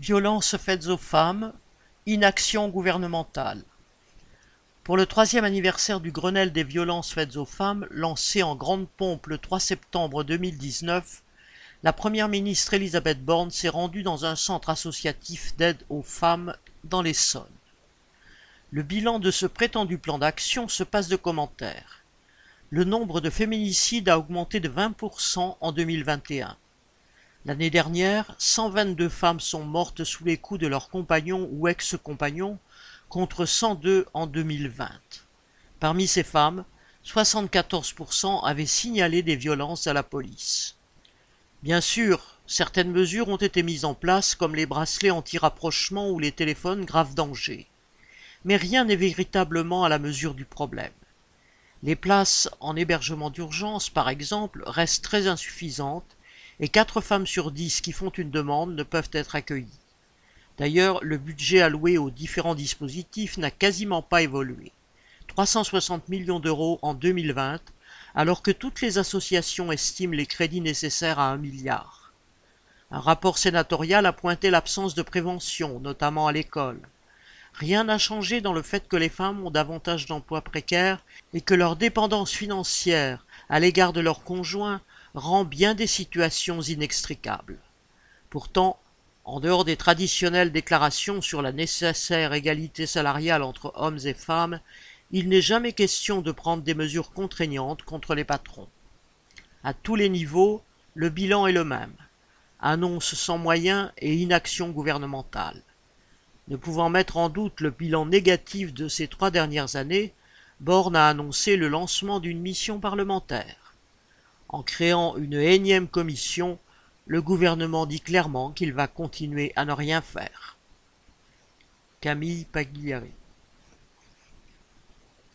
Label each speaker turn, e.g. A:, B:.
A: Violences faites aux femmes, inaction gouvernementale. Pour le troisième anniversaire du Grenelle des violences faites aux femmes, lancé en grande pompe le 3 septembre 2019, la première ministre Elisabeth Borne s'est rendue dans un centre associatif d'aide aux femmes dans l'Essonne. Le bilan de ce prétendu plan d'action se passe de commentaires. Le nombre de féminicides a augmenté de 20% en 2021. L'année dernière, 122 femmes sont mortes sous les coups de leurs compagnons ou ex-compagnons, contre 102 en 2020. Parmi ces femmes, 74% avaient signalé des violences à la police. Bien sûr, certaines mesures ont été mises en place, comme les bracelets anti-rapprochement ou les téléphones grave danger. Mais rien n'est véritablement à la mesure du problème. Les places en hébergement d'urgence, par exemple, restent très insuffisantes et 4 femmes sur 10 qui font une demande ne peuvent être accueillies. D'ailleurs, le budget alloué aux différents dispositifs n'a quasiment pas évolué. 360 millions d'euros en 2020, alors que toutes les associations estiment les crédits nécessaires à un milliard. Un rapport sénatorial a pointé l'absence de prévention, notamment à l'école. Rien n'a changé dans le fait que les femmes ont davantage d'emplois précaires et que leur dépendance financière à l'égard de leurs conjoints rend bien des situations inextricables. Pourtant, en dehors des traditionnelles déclarations sur la nécessaire égalité salariale entre hommes et femmes, il n'est jamais question de prendre des mesures contraignantes contre les patrons. À tous les niveaux, le bilan est le même. Annonce sans moyens et inaction gouvernementale. Ne pouvant mettre en doute le bilan négatif de ces trois dernières années, Borne a annoncé le lancement d'une mission parlementaire. En créant une énième commission, le gouvernement dit clairement qu'il va continuer à ne rien faire. Camille Pagliari